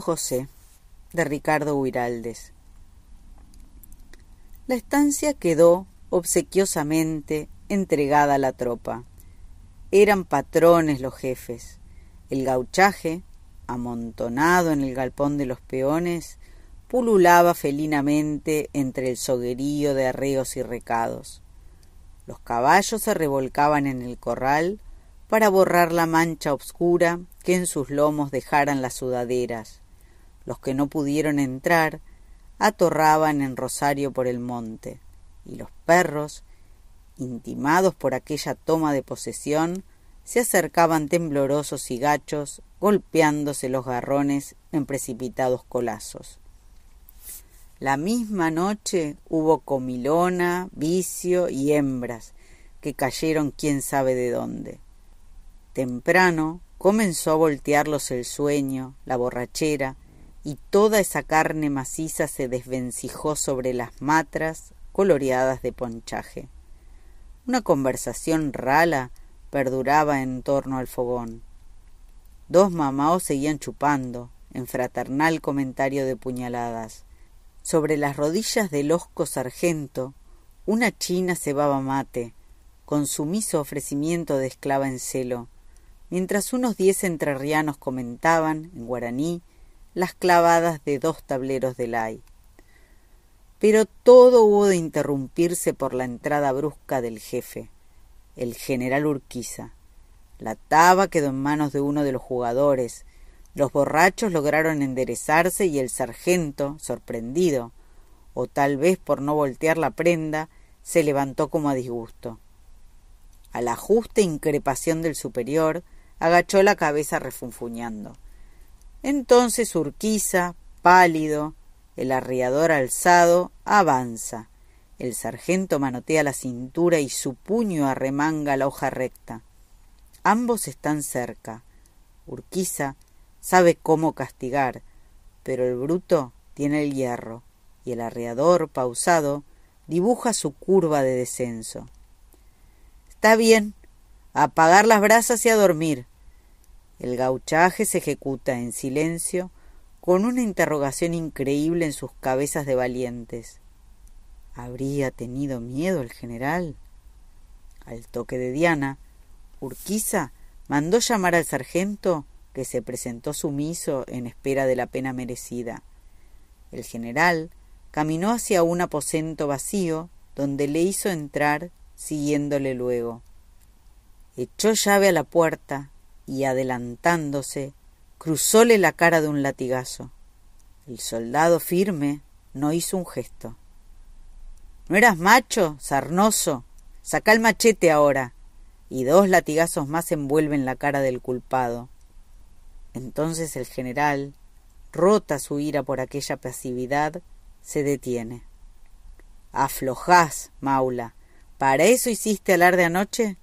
José, de Ricardo Huiraldes. La estancia quedó obsequiosamente entregada a la tropa. Eran patrones los jefes. El gauchaje, amontonado en el galpón de los peones, pululaba felinamente entre el soguerío de arreos y recados. Los caballos se revolcaban en el corral para borrar la mancha obscura que en sus lomos dejaran las sudaderas. Los que no pudieron entrar atorraban en Rosario por el monte, y los perros, intimados por aquella toma de posesión, se acercaban temblorosos y gachos, golpeándose los garrones en precipitados colazos. La misma noche hubo comilona, vicio y hembras, que cayeron quién sabe de dónde. Temprano comenzó a voltearlos el sueño, la borrachera, y toda esa carne maciza se desvencijó sobre las matras coloreadas de ponchaje. Una conversación rala perduraba en torno al fogón. Dos mamaos seguían chupando, en fraternal comentario de puñaladas. Sobre las rodillas del osco sargento, una china cebaba mate, con sumiso ofrecimiento de esclava en celo, mientras unos diez entrerrianos comentaban, en guaraní, las clavadas de dos tableros de lay. Pero todo hubo de interrumpirse por la entrada brusca del jefe, el general Urquiza. La taba quedó en manos de uno de los jugadores, los borrachos lograron enderezarse y el sargento, sorprendido, o tal vez por no voltear la prenda, se levantó como a disgusto. A la justa increpación del superior, agachó la cabeza refunfuñando. Entonces Urquiza, pálido, el arriador alzado, avanza. El sargento manotea la cintura y su puño arremanga la hoja recta. Ambos están cerca. Urquiza sabe cómo castigar, pero el bruto tiene el hierro, y el arreador, pausado, dibuja su curva de descenso. Está bien, apagar las brasas y a dormir. El gauchaje se ejecuta en silencio, con una interrogación increíble en sus cabezas de valientes. ¿Habría tenido miedo el general? Al toque de Diana, Urquiza mandó llamar al sargento que se presentó sumiso en espera de la pena merecida. El general caminó hacia un aposento vacío donde le hizo entrar siguiéndole luego echó llave a la puerta y adelantándose cruzóle la cara de un latigazo. El soldado firme no hizo un gesto. ¿No eras macho, sarnoso? Saca el machete ahora. Y dos latigazos más envuelven la cara del culpado. Entonces el general, rota su ira por aquella pasividad, se detiene. Aflojás, Maula. ¿Para eso hiciste alarde anoche?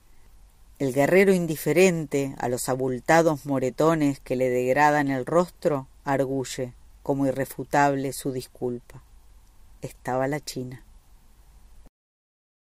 El guerrero indiferente a los abultados moretones que le degradan el rostro arguye como irrefutable su disculpa. Estaba la China.